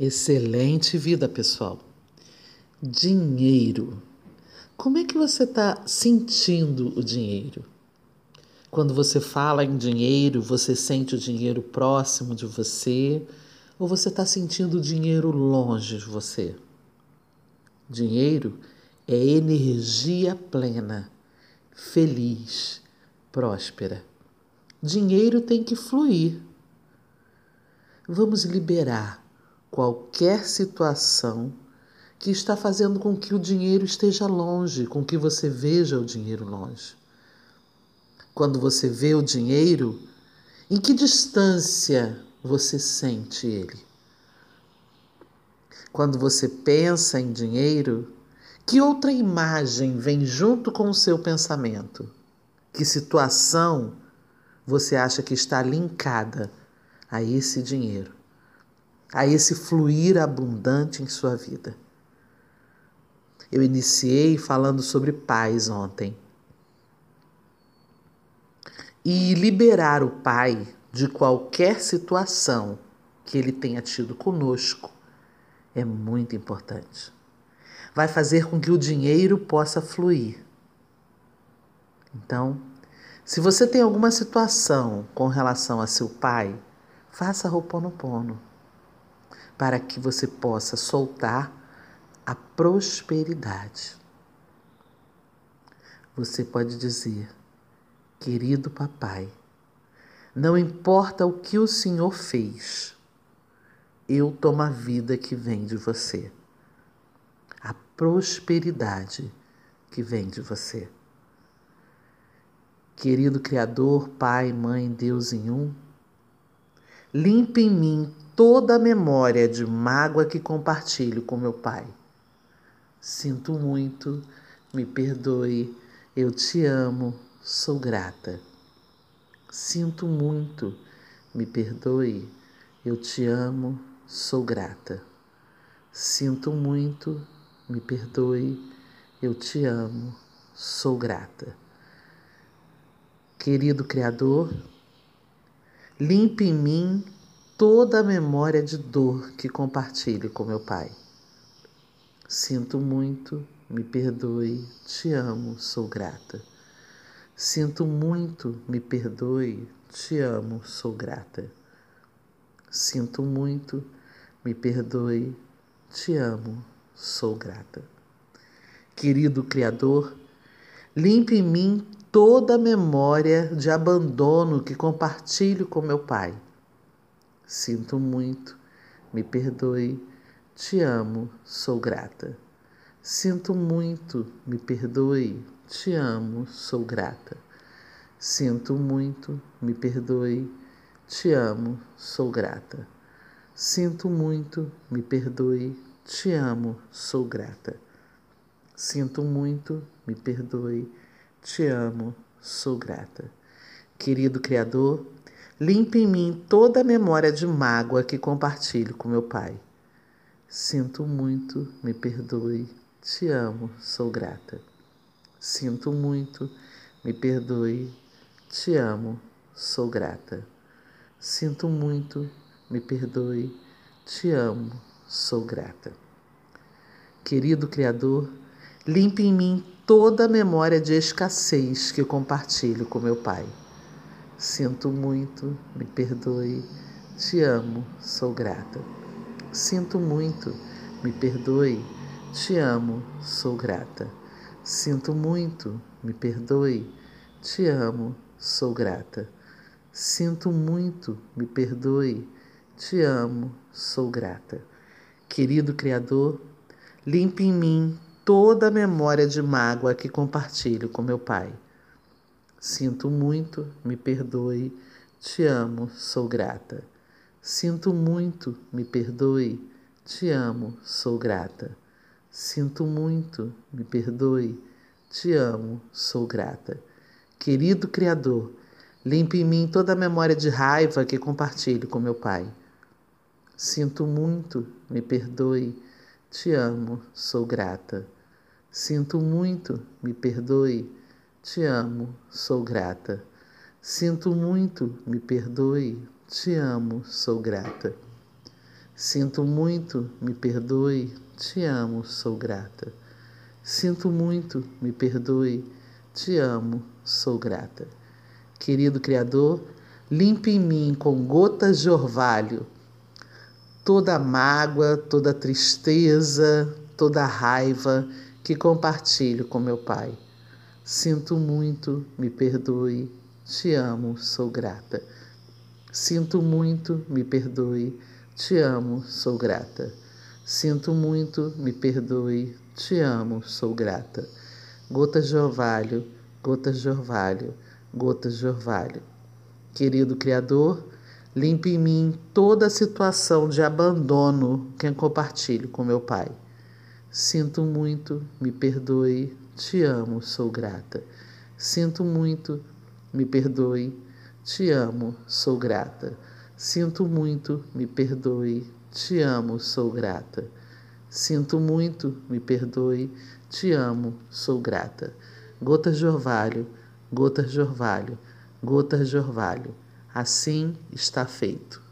Excelente vida, pessoal. Dinheiro. Como é que você está sentindo o dinheiro? Quando você fala em dinheiro, você sente o dinheiro próximo de você ou você está sentindo o dinheiro longe de você? Dinheiro é energia plena, feliz, próspera. Dinheiro tem que fluir. Vamos liberar qualquer situação que está fazendo com que o dinheiro esteja longe, com que você veja o dinheiro longe. Quando você vê o dinheiro, em que distância você sente ele? Quando você pensa em dinheiro, que outra imagem vem junto com o seu pensamento? Que situação você acha que está linkada a esse dinheiro? A esse fluir abundante em sua vida. Eu iniciei falando sobre paz ontem. E liberar o pai de qualquer situação que ele tenha tido conosco é muito importante. Vai fazer com que o dinheiro possa fluir. Então, se você tem alguma situação com relação a seu pai, faça Roponopono para que você possa soltar a prosperidade. Você pode dizer, querido papai, não importa o que o Senhor fez, eu tomo a vida que vem de você, a prosperidade que vem de você. Querido Criador, Pai, Mãe, Deus em um, limpe em mim toda a memória de mágoa que compartilho com meu pai. Sinto muito, me perdoe, eu te amo, sou grata. Sinto muito, me perdoe, eu te amo, sou grata. Sinto muito, me perdoe, eu te amo, sou grata. Querido Criador, limpe em mim toda a memória de dor que compartilho com meu pai. Sinto muito, me perdoe, te amo, sou grata. Sinto muito, me perdoe, te amo, sou grata. Sinto muito, me perdoe, te amo, sou grata. Querido Criador, limpe em mim toda a memória de abandono que compartilho com meu pai Sinto muito, me perdoe, te amo, sou grata. Sinto muito, me perdoe, te amo, sou grata. Sinto muito, me perdoe, te amo, sou grata. Sinto muito, me perdoe, te amo, sou grata. Sinto muito, me perdoe, te amo, sou grata. Querido Criador, Limpe em mim toda a memória de mágoa que compartilho com meu pai. Sinto muito, me perdoe, te amo, sou grata. Sinto muito, me perdoe, te amo, sou grata. Sinto muito, me perdoe, te amo, sou grata. Querido Criador, limpe em mim toda a memória de escassez que compartilho com meu Pai. Sinto muito, me perdoe, te amo, sou grata. Sinto muito, me perdoe, te amo, sou grata. Sinto muito, me perdoe, te amo, sou grata. Sinto muito, me perdoe, te amo, sou grata. Querido Criador, limpe em mim toda a memória de mágoa que compartilho com meu Pai Sinto muito, me perdoe, te amo, sou grata. Sinto muito, me perdoe, te amo, sou grata. Sinto muito, me perdoe, te amo, sou grata. Querido Criador, limpe em mim toda a memória de raiva que compartilho com meu Pai. Sinto muito, me perdoe, te amo, sou grata. Sinto muito, me perdoe, te amo, sou grata. Sinto muito, me perdoe. Te amo, sou grata. Sinto muito, me perdoe, te amo, sou grata. Sinto muito, me perdoe, te amo, sou grata. Querido Criador, limpe em mim com gotas de orvalho toda a mágoa, toda a tristeza, toda a raiva que compartilho com meu Pai. Sinto muito, me perdoe, te amo, sou grata. Sinto muito, me perdoe, te amo, sou grata. Sinto muito, me perdoe, te amo, sou grata. Gotas de orvalho, gotas de orvalho, gotas de orvalho. Querido Criador, limpe em mim toda a situação de abandono que compartilho com meu Pai. Sinto muito, me perdoe, te amo, sou grata. Sinto muito, me perdoe, te amo, sou grata. Sinto muito, me perdoe, te amo, sou grata. Sinto muito, me perdoe, te amo, sou grata. Gotas de orvalho, gotas de orvalho, gotas de orvalho. Assim está feito.